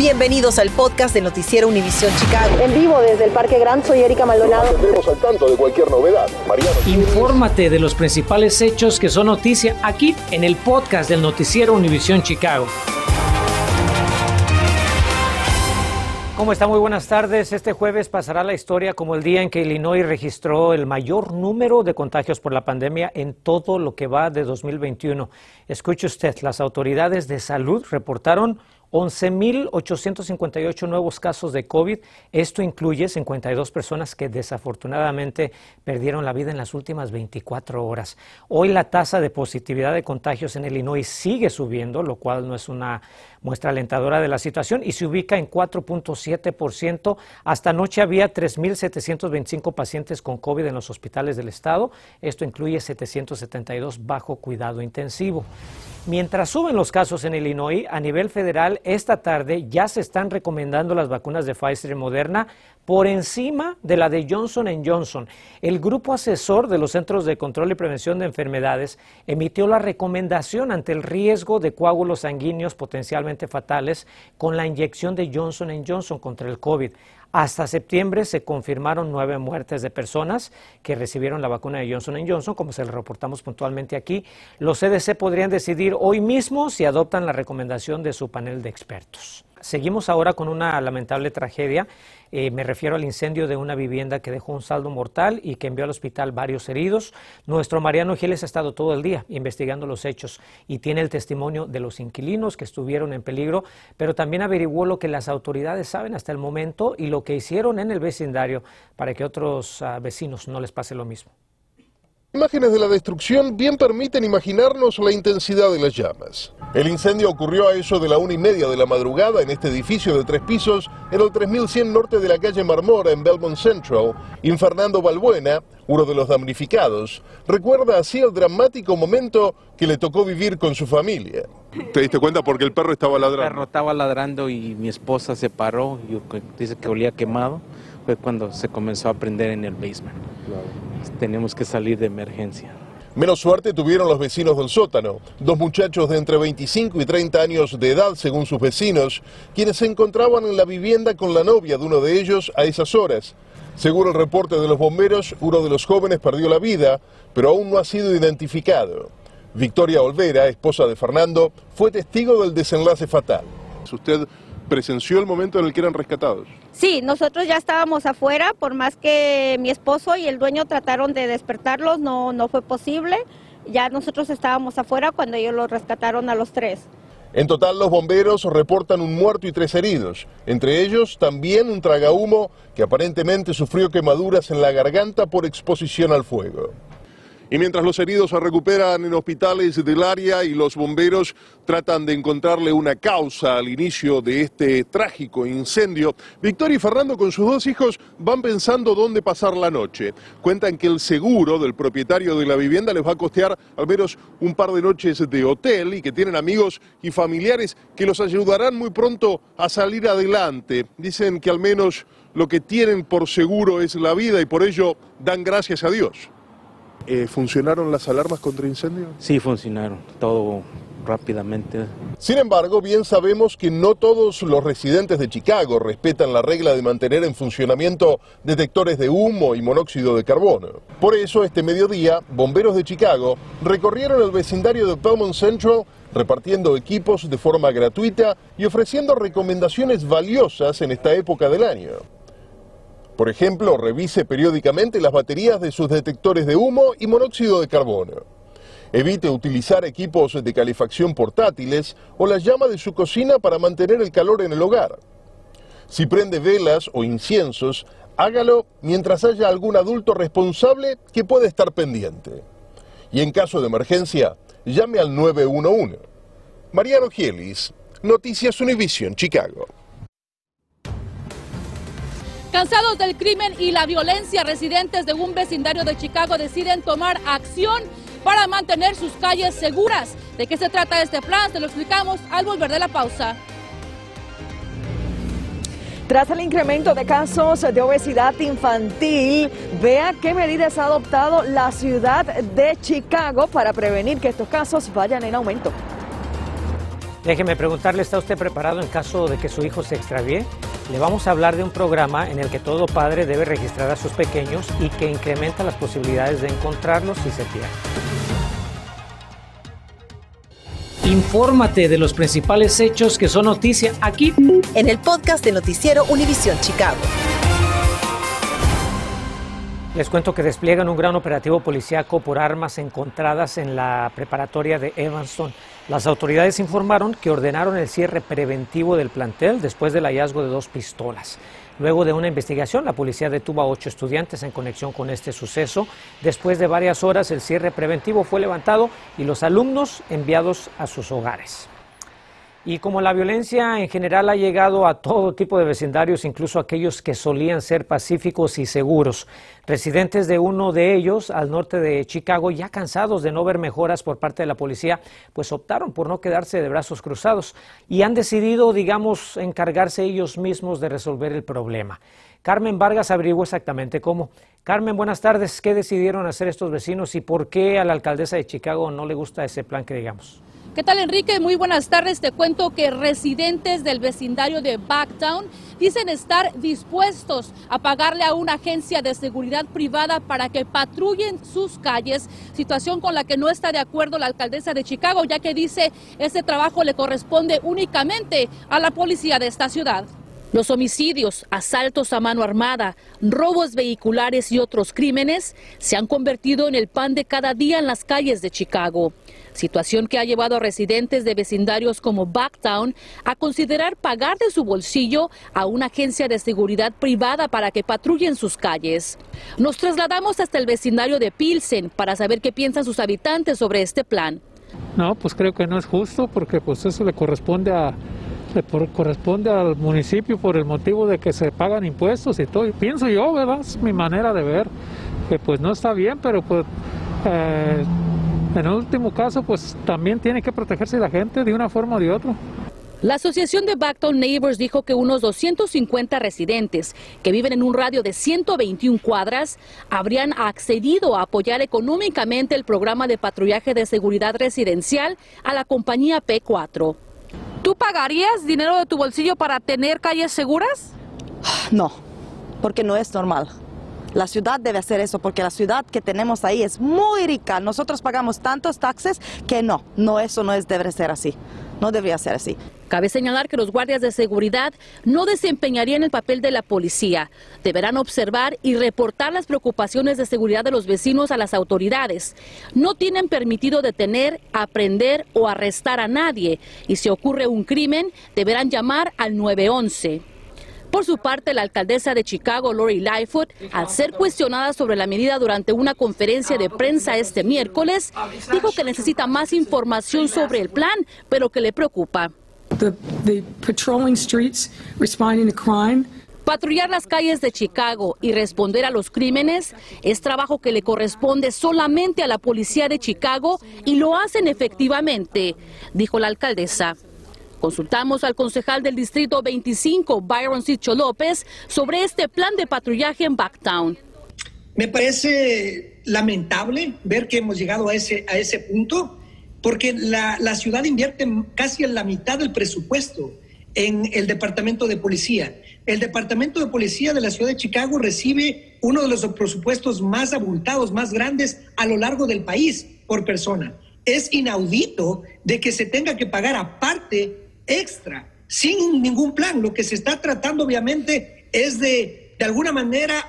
Bienvenidos al podcast de Noticiero Univisión Chicago. En vivo desde el Parque Gran, soy Erika Maldonado. Nos al tanto de cualquier novedad. Mariano. Infórmate de los principales hechos que son noticia aquí en el podcast del Noticiero Univisión Chicago. ¿Cómo está? Muy buenas tardes. Este jueves pasará la historia como el día en que Illinois registró el mayor número de contagios por la pandemia en todo lo que va de 2021. Escuche usted, las autoridades de salud reportaron 11.858 nuevos casos de COVID. Esto incluye 52 personas que desafortunadamente perdieron la vida en las últimas 24 horas. Hoy la tasa de positividad de contagios en Illinois sigue subiendo, lo cual no es una muestra alentadora de la situación y se ubica en 4.7%. Hasta anoche había 3.725 pacientes con COVID en los hospitales del estado. Esto incluye 772 bajo cuidado intensivo. Mientras suben los casos en Illinois, a nivel federal, esta tarde ya se están recomendando las vacunas de Pfizer y Moderna por encima de la de Johnson Johnson. El grupo asesor de los Centros de Control y Prevención de Enfermedades emitió la recomendación ante el riesgo de coágulos sanguíneos potencialmente fatales con la inyección de Johnson Johnson contra el COVID. Hasta septiembre se confirmaron nueve muertes de personas que recibieron la vacuna de Johnson Johnson, como se lo reportamos puntualmente aquí. Los CDC podrían decidir hoy mismo si adoptan la recomendación de su panel de expertos. Seguimos ahora con una lamentable tragedia. Eh, me refiero al incendio de una vivienda que dejó un saldo mortal y que envió al hospital varios heridos. Nuestro Mariano Giles ha estado todo el día investigando los hechos y tiene el testimonio de los inquilinos que estuvieron en peligro, pero también averiguó lo que las autoridades saben hasta el momento y lo que hicieron en el vecindario para que otros uh, vecinos no les pase lo mismo. Imágenes de la destrucción bien permiten imaginarnos la intensidad de las llamas. El incendio ocurrió a eso de la una y media de la madrugada en este edificio de tres pisos en el 3100 norte de la calle Marmora en Belmont Central. Infernando Balbuena, uno de los damnificados, recuerda así el dramático momento que le tocó vivir con su familia. ¿Te diste cuenta porque el perro estaba ladrando? El perro estaba ladrando y mi esposa se paró y dice que olía quemado. Fue cuando se comenzó a prender en el basement. Tenemos que salir de emergencia. Menos suerte tuvieron los vecinos del sótano, dos muchachos de entre 25 y 30 años de edad, según sus vecinos, quienes se encontraban en la vivienda con la novia de uno de ellos a esas horas. Según el reporte de los bomberos, uno de los jóvenes perdió la vida, pero aún no ha sido identificado. Victoria Olvera, esposa de Fernando, fue testigo del desenlace fatal. Usted presenció el momento en el que eran rescatados. Sí, nosotros ya estábamos afuera, por más que mi esposo y el dueño trataron de despertarlos, no, no fue posible. Ya nosotros estábamos afuera cuando ellos los rescataron a los tres. En total, los bomberos reportan un muerto y tres heridos, entre ellos también un tragahumo que aparentemente sufrió quemaduras en la garganta por exposición al fuego. Y mientras los heridos se recuperan en hospitales del área y los bomberos tratan de encontrarle una causa al inicio de este trágico incendio, Victoria y Fernando con sus dos hijos van pensando dónde pasar la noche. Cuentan que el seguro del propietario de la vivienda les va a costear al menos un par de noches de hotel y que tienen amigos y familiares que los ayudarán muy pronto a salir adelante. Dicen que al menos lo que tienen por seguro es la vida y por ello dan gracias a Dios. Eh, ¿Funcionaron las alarmas contra incendio? Sí, funcionaron, todo rápidamente. Sin embargo, bien sabemos que no todos los residentes de Chicago respetan la regla de mantener en funcionamiento detectores de humo y monóxido de carbono. Por eso, este mediodía, bomberos de Chicago recorrieron el vecindario de Belmont Central repartiendo equipos de forma gratuita y ofreciendo recomendaciones valiosas en esta época del año. Por ejemplo, revise periódicamente las baterías de sus detectores de humo y monóxido de carbono. Evite utilizar equipos de calefacción portátiles o la llama de su cocina para mantener el calor en el hogar. Si prende velas o inciensos, hágalo mientras haya algún adulto responsable que pueda estar pendiente. Y en caso de emergencia, llame al 911. Mariano Gielis, Noticias Univision, Chicago. Cansados del crimen y la violencia, residentes de un vecindario de Chicago deciden tomar acción para mantener sus calles seguras. ¿De qué se trata este plan? Se lo explicamos al volver de la pausa. Tras el incremento de casos de obesidad infantil, vea qué medidas ha adoptado la ciudad de Chicago para prevenir que estos casos vayan en aumento. Déjeme preguntarle, ¿está usted preparado en caso de que su hijo se extravíe? Le vamos a hablar de un programa en el que todo padre debe registrar a sus pequeños y que incrementa las posibilidades de encontrarlos si se pierden. Infórmate de los principales hechos que son noticia aquí en el podcast de Noticiero Univisión Chicago. Les cuento que despliegan un gran operativo policíaco por armas encontradas en la preparatoria de Evanston. Las autoridades informaron que ordenaron el cierre preventivo del plantel después del hallazgo de dos pistolas. Luego de una investigación, la policía detuvo a ocho estudiantes en conexión con este suceso. Después de varias horas, el cierre preventivo fue levantado y los alumnos enviados a sus hogares. Y como la violencia en general ha llegado a todo tipo de vecindarios, incluso aquellos que solían ser pacíficos y seguros, residentes de uno de ellos, al norte de Chicago, ya cansados de no ver mejoras por parte de la policía, pues optaron por no quedarse de brazos cruzados y han decidido, digamos, encargarse ellos mismos de resolver el problema. Carmen Vargas averiguó exactamente cómo. Carmen, buenas tardes. ¿Qué decidieron hacer estos vecinos y por qué a la alcaldesa de Chicago no le gusta ese plan que digamos? ¿Qué tal Enrique? Muy buenas tardes. Te cuento que residentes del vecindario de Backtown dicen estar dispuestos a pagarle a una agencia de seguridad privada para que patrullen sus calles, situación con la que no está de acuerdo la alcaldesa de Chicago, ya que dice ese trabajo le corresponde únicamente a la policía de esta ciudad. Los homicidios, asaltos a mano armada, robos vehiculares y otros crímenes se han convertido en el pan de cada día en las calles de Chicago. Situación que ha llevado a residentes de vecindarios como Backtown a considerar pagar de su bolsillo a una agencia de seguridad privada para que patrullen sus calles. Nos trasladamos hasta el vecindario de Pilsen para saber qué piensan sus habitantes sobre este plan. No, pues creo que no es justo porque pues eso le corresponde a le corresponde al municipio por el motivo de que se pagan impuestos y todo. Pienso yo, ¿verdad? Es mi manera de ver, que pues no está bien, pero pues eh, en el último caso pues también tiene que protegerse la gente de una forma o de otra. La Asociación de Backtown Neighbors dijo que unos 250 residentes que viven en un radio de 121 cuadras habrían accedido a apoyar económicamente el programa de patrullaje de seguridad residencial a la compañía P4. ¿Tú pagarías dinero de tu bolsillo para tener calles seguras? No, porque no es normal. La ciudad debe hacer eso porque la ciudad que tenemos ahí es muy rica. Nosotros pagamos tantos taxes que no, no, eso no es, debe ser así. No debería ser así. Cabe señalar que los guardias de seguridad no desempeñarían el papel de la policía. Deberán observar y reportar las preocupaciones de seguridad de los vecinos a las autoridades. No tienen permitido detener, aprender o arrestar a nadie. Y si ocurre un crimen, deberán llamar al 911. Por su parte, la alcaldesa de Chicago, Lori Lightfoot, al ser cuestionada sobre la medida durante una conferencia de prensa este miércoles, dijo que necesita más información sobre el plan, pero que le preocupa. Patrullar las calles de Chicago y responder a los crímenes es trabajo que le corresponde solamente a la policía de Chicago y lo hacen efectivamente, dijo la alcaldesa. Consultamos al concejal del Distrito 25, Byron Sicho López, sobre este plan de patrullaje en Backtown. Me parece lamentable ver que hemos llegado a ese, a ese punto, porque la, la ciudad invierte casi la mitad del presupuesto en el Departamento de Policía. El Departamento de Policía de la Ciudad de Chicago recibe uno de los presupuestos más abultados, más grandes a lo largo del país por persona. Es inaudito de que se tenga que pagar aparte extra, sin ningún plan. Lo que se está tratando obviamente es de, de alguna manera,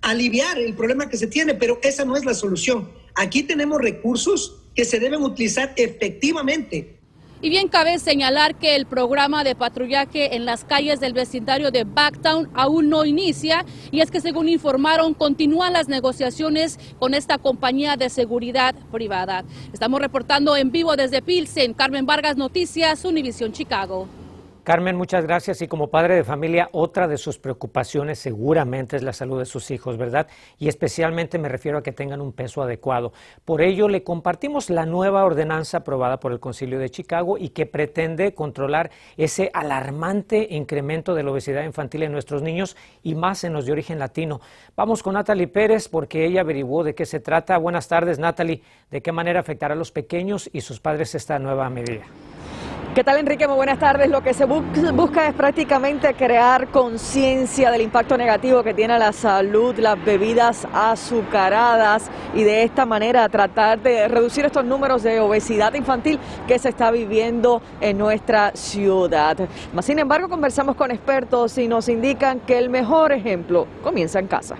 aliviar el problema que se tiene, pero esa no es la solución. Aquí tenemos recursos que se deben utilizar efectivamente y bien cabe señalar que el programa de patrullaje en las calles del vecindario de Backtown aún no inicia y es que según informaron continúan las negociaciones con esta compañía de seguridad privada. Estamos reportando en vivo desde Pilsen, Carmen Vargas Noticias, Univisión Chicago. Carmen, muchas gracias. Y como padre de familia, otra de sus preocupaciones seguramente es la salud de sus hijos, ¿verdad? Y especialmente me refiero a que tengan un peso adecuado. Por ello, le compartimos la nueva ordenanza aprobada por el Concilio de Chicago y que pretende controlar ese alarmante incremento de la obesidad infantil en nuestros niños y más en los de origen latino. Vamos con Natalie Pérez porque ella averiguó de qué se trata. Buenas tardes, Natalie. ¿De qué manera afectará a los pequeños y sus padres esta nueva medida? ¿Qué tal Enrique? Muy buenas tardes. Lo que se busca es prácticamente crear conciencia del impacto negativo que tiene la salud las bebidas azucaradas y de esta manera tratar de reducir estos números de obesidad infantil que se está viviendo en nuestra ciudad. sin embargo, conversamos con expertos y nos indican que el mejor ejemplo comienza en casa.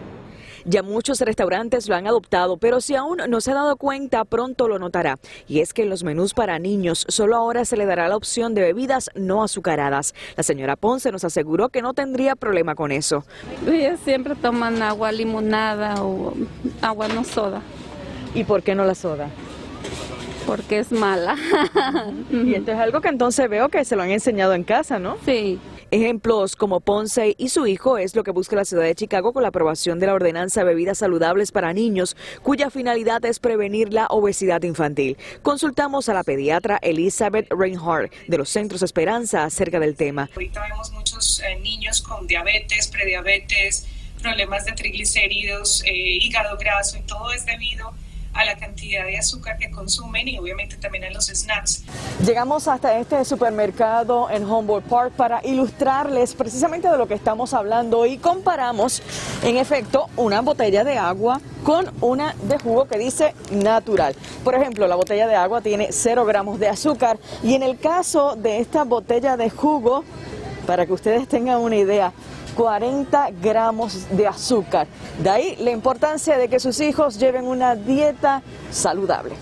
Ya muchos restaurantes lo han adoptado, pero si aún no se ha dado cuenta, pronto lo notará. Y es que en los menús para niños solo ahora se le dará la opción de bebidas no azucaradas. La señora Ponce nos aseguró que no tendría problema con eso. Ellos siempre toman agua limonada o agua no soda. ¿Y por qué no la soda? Porque es mala. y esto es algo que entonces veo que se lo han enseñado en casa, ¿no? Sí. Ejemplos como Ponce y su hijo es lo que busca la ciudad de Chicago con la aprobación de la ordenanza Bebidas Saludables para Niños, cuya finalidad es prevenir la obesidad infantil. Consultamos a la pediatra Elizabeth Reinhardt de los Centros Esperanza acerca del tema. Ahorita vemos muchos eh, niños con diabetes, prediabetes, problemas de triglicéridos, eh, hígado graso y todo es debido a la cantidad de azúcar que consumen y obviamente también a los snacks. Llegamos hasta este supermercado en Humboldt Park para ilustrarles precisamente de lo que estamos hablando y comparamos en efecto una botella de agua con una de jugo que dice natural. Por ejemplo, la botella de agua tiene 0 gramos de azúcar y en el caso de esta botella de jugo, para que ustedes tengan una idea, 40 gramos de azúcar. De ahí la importancia de que sus hijos lleven una dieta saludable.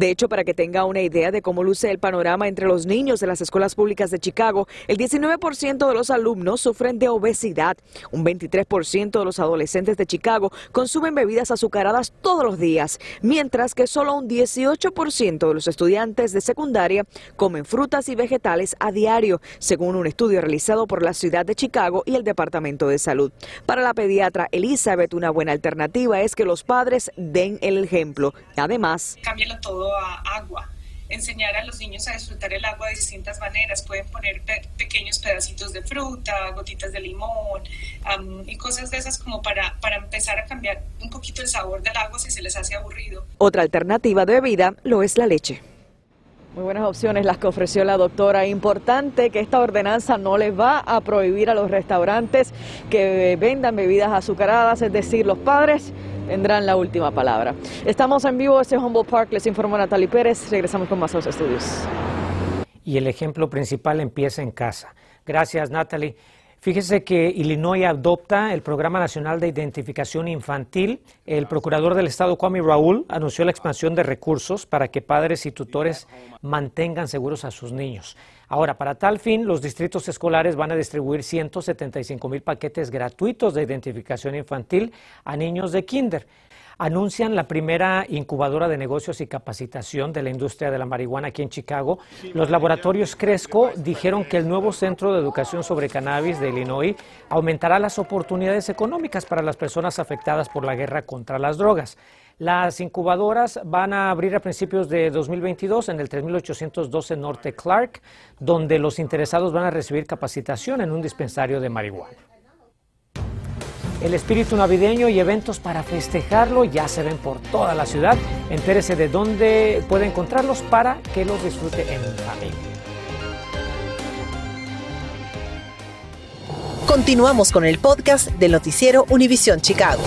De hecho, para que tenga una idea de cómo luce el panorama entre los niños de las escuelas públicas de Chicago, el 19% de los alumnos sufren de obesidad. Un 23% de los adolescentes de Chicago consumen bebidas azucaradas todos los días, mientras que solo un 18% de los estudiantes de secundaria comen frutas y vegetales a diario, según un estudio realizado por la ciudad de Chicago y el Departamento de Salud. Para la pediatra Elizabeth, una buena alternativa es que los padres den el ejemplo. Además, todo a agua. Enseñar a los niños a disfrutar el agua de distintas maneras. Pueden poner pequeños pedacitos de fruta, gotitas de limón y cosas de esas como para, para empezar a cambiar un poquito el sabor del agua si se les hace aburrido. Otra alternativa de bebida lo es la leche. Muy buenas opciones las que ofreció la doctora. Importante que esta ordenanza no les va a prohibir a los restaurantes que vendan bebidas azucaradas, es decir, los padres tendrán la última palabra. Estamos en vivo desde Humboldt Park, les informó Natalie Pérez. Regresamos con más a los estudios. Y el ejemplo principal empieza en casa. Gracias, Natalie. Fíjese que Illinois adopta el Programa Nacional de Identificación Infantil. El procurador del Estado, Kwame Raúl, anunció la expansión de recursos para que padres y tutores mantengan seguros a sus niños. Ahora, para tal fin, los distritos escolares van a distribuir 175 mil paquetes gratuitos de identificación infantil a niños de kinder anuncian la primera incubadora de negocios y capacitación de la industria de la marihuana aquí en Chicago. Los laboratorios Cresco dijeron que el nuevo Centro de Educación sobre Cannabis de Illinois aumentará las oportunidades económicas para las personas afectadas por la guerra contra las drogas. Las incubadoras van a abrir a principios de 2022 en el 3812 Norte Clark, donde los interesados van a recibir capacitación en un dispensario de marihuana. El espíritu navideño y eventos para festejarlo ya se ven por toda la ciudad. Entérese de dónde puede encontrarlos para que los disfrute en familia. Continuamos con el podcast del noticiero Univisión Chicago.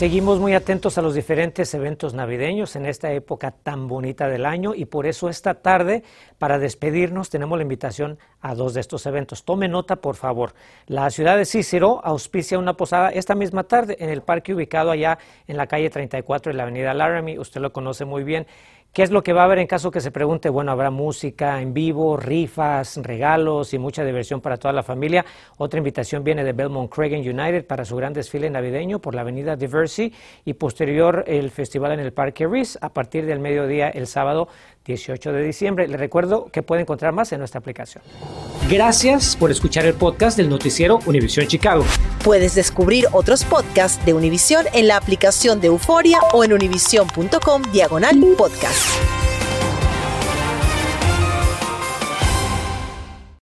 Seguimos muy atentos a los diferentes eventos navideños en esta época tan bonita del año y por eso esta tarde, para despedirnos, tenemos la invitación a dos de estos eventos. Tome nota, por favor. La ciudad de Cícero auspicia una posada esta misma tarde en el parque ubicado allá en la calle 34 y la avenida Laramie. Usted lo conoce muy bien. ¿Qué es lo que va a haber en caso que se pregunte? Bueno, habrá música en vivo, rifas, regalos y mucha diversión para toda la familia. Otra invitación viene de Belmont Craig United para su gran desfile navideño por la avenida Diversey y posterior el festival en el Parque Reese a partir del mediodía el sábado 18 de diciembre. Le recuerdo que puede encontrar más en nuestra aplicación. Gracias por escuchar el podcast del noticiero Univisión Chicago. Puedes descubrir otros podcasts de Univisión en la aplicación de Euforia o en univision.com diagonal podcast.